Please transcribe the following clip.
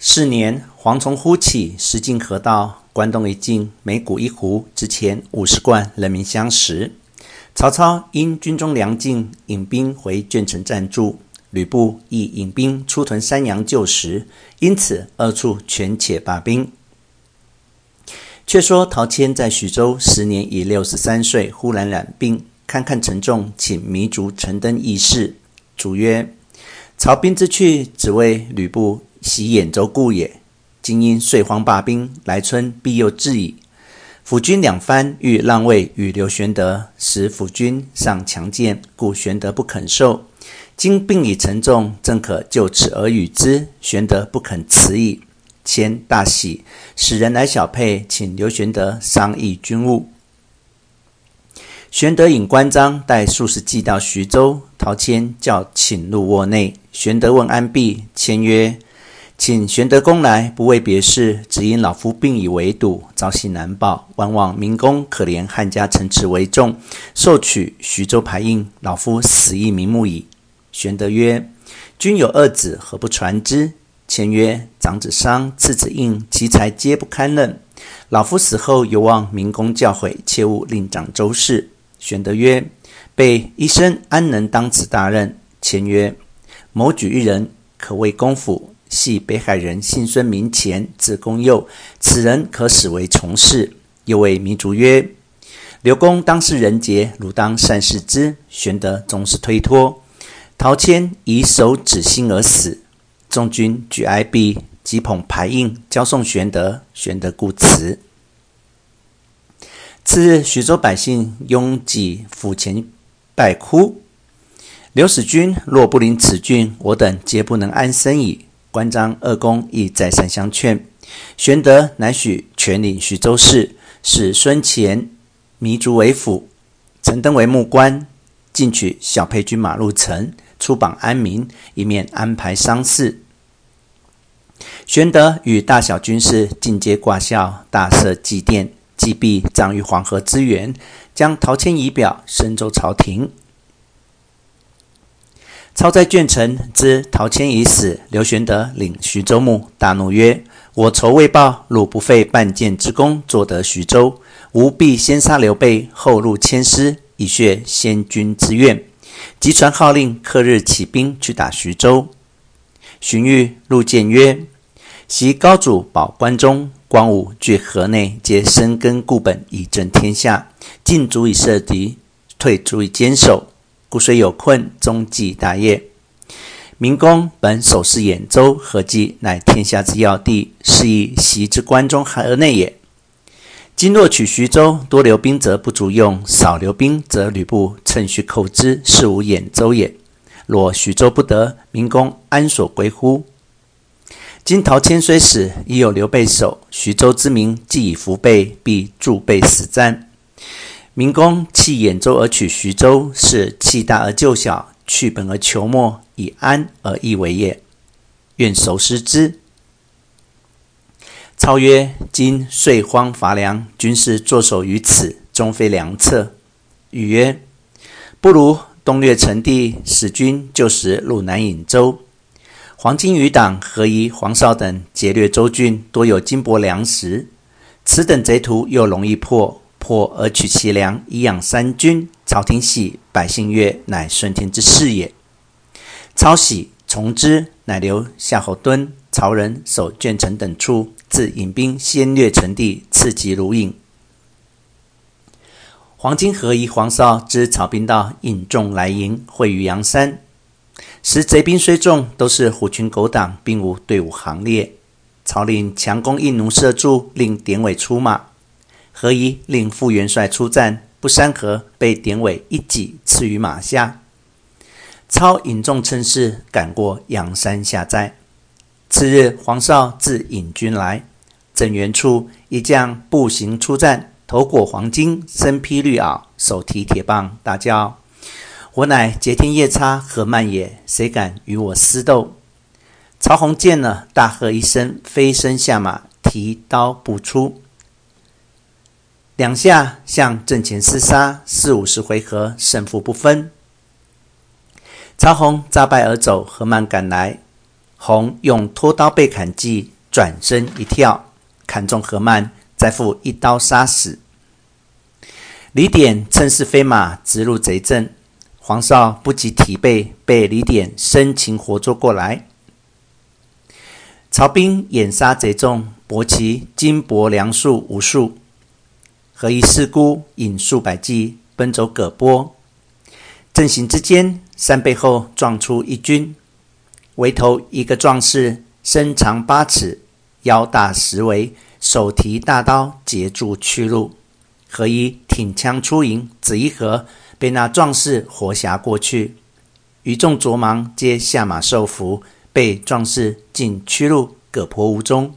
是年，蝗虫忽起，石径河道，关东一境，每谷一斛，值钱五十贯，人民相食。曹操因军中粮尽，引兵回鄄城暂住。吕布亦引兵出屯山阳救时，因此二处权且罢兵。却说陶谦在徐州时年已六十三岁，忽然染病，堪堪沉重，请糜竺陈登议事。主曰：“曹兵之去，只为吕布。”袭兖州故也。今因遂荒罢兵，来春必又至矣。辅军两番欲让位与刘玄德，使辅军上强健，故玄德不肯受。今病已沉重，正可就此而与之，玄德不肯辞矣。谦大喜，使人来小沛，请刘玄德商议军务。玄德引关张带数十骑到徐州，陶谦叫请入卧内。玄德问安毕，谦曰。请玄德公来，不为别事，只因老夫病已围堵，朝夕难保，万望明公可怜汉家城池为重，授取徐州牌印，老夫死亦瞑目矣。玄德曰：“君有二子，何不传之？”谦曰：“长子商，次子应，其才皆不堪任。老夫死后，有望明公教诲，切勿令掌州事。”玄德曰：“备一生安能当此大任？”谦曰：“谋举一人，可为公辅。”系北海人，姓孙，名虔，字公佑。此人可使为从事。又谓糜竺曰：“刘公当是人杰，汝当善事之。”玄德终是推脱。陶谦以手指心而死。众军举哀毕，即捧牌印交送玄德。玄德故辞。次日，徐州百姓拥挤府前拜哭。刘使君若不临此郡，我等皆不能安身矣。关张二公亦再三相劝，玄德乃许全领徐州事，使孙乾、糜竺为辅，陈登为幕官，进取小沛军马入城，出榜安民，一面安排丧事。玄德与大小军士进阶挂孝，大设祭奠，祭毕，葬于黄河之源，将陶谦仪表升奏朝廷。操在鄄城，知陶谦已死。刘玄德领徐州牧，大怒曰：“我仇未报，汝不费半箭之功，坐得徐州，吾必先杀刘备，后入千师，以雪先君之怨。”即传号令，刻日起兵去打徐州。荀彧入见曰：“昔高祖保关中，光武据河内，皆深耕固本以正天下，进足以射敌，退足以坚守。”故虽有困，终继大业。明公本守势兖州，何计乃天下之要地，是以袭之关中而内也。今若取徐州，多留兵则不足用；少留兵则吕布趁虚扣之，是无兖州也。若徐州不得，明公安所归乎？今陶谦虽死，亦有刘备守徐州之民，既已服备，必助备死战。明公弃兖州而取徐州，是弃大而就小，去本而求末，以安而易为也。愿熟思之。操曰：“今岁荒乏粮，军士坐守于此，终非良策。”语曰：“不如东掠成地，使军就时入南郢州。黄巾余党何仪、黄绍等劫掠州郡，多有金帛粮食，此等贼徒又容易破。”破而取其粮，以养三军。朝廷喜，百姓悦，乃顺天之事也。操喜从之，乃留夏侯惇、曹仁守鄄城等处，自引兵先掠成地，次及鲁隐。黄巾、何仪、黄绍知曹兵到，引众来迎，会于阳山。时贼兵虽众，都是虎群狗党，并无队伍行列。曹令强弓硬弩射住，令典韦出马。何仪令副元帅出战，不三合，被典韦一戟刺于马下。操引众乘势赶过阳山下寨。次日，黄绍自引军来，正原处，一将步行出战，头裹黄巾，身披绿袄，手提铁棒，大叫：“我乃劫天夜叉何曼也！谁敢与我私斗？”曹洪见了，大喝一声，飞身下马，提刀步出。两下向阵前厮杀，四五十回合，胜负不分。曹洪诈败而走，何曼赶来，洪用拖刀被砍计，转身一跳，砍中何曼，再复一刀杀死。李典趁势飞马直入贼阵，黄绍不及提备，被李典生擒活捉过来。曹兵掩杀贼众，搏其金帛粮粟无数。何以四姑引数百骑奔走葛波？阵行之间，山背后撞出一军。围头一个壮士，身长八尺，腰大十围，手提大刀，截住去路。何以挺枪出营，只一合，被那壮士活挟过去。余众卓忙，皆下马受俘，被壮士尽驱入葛坡屋中。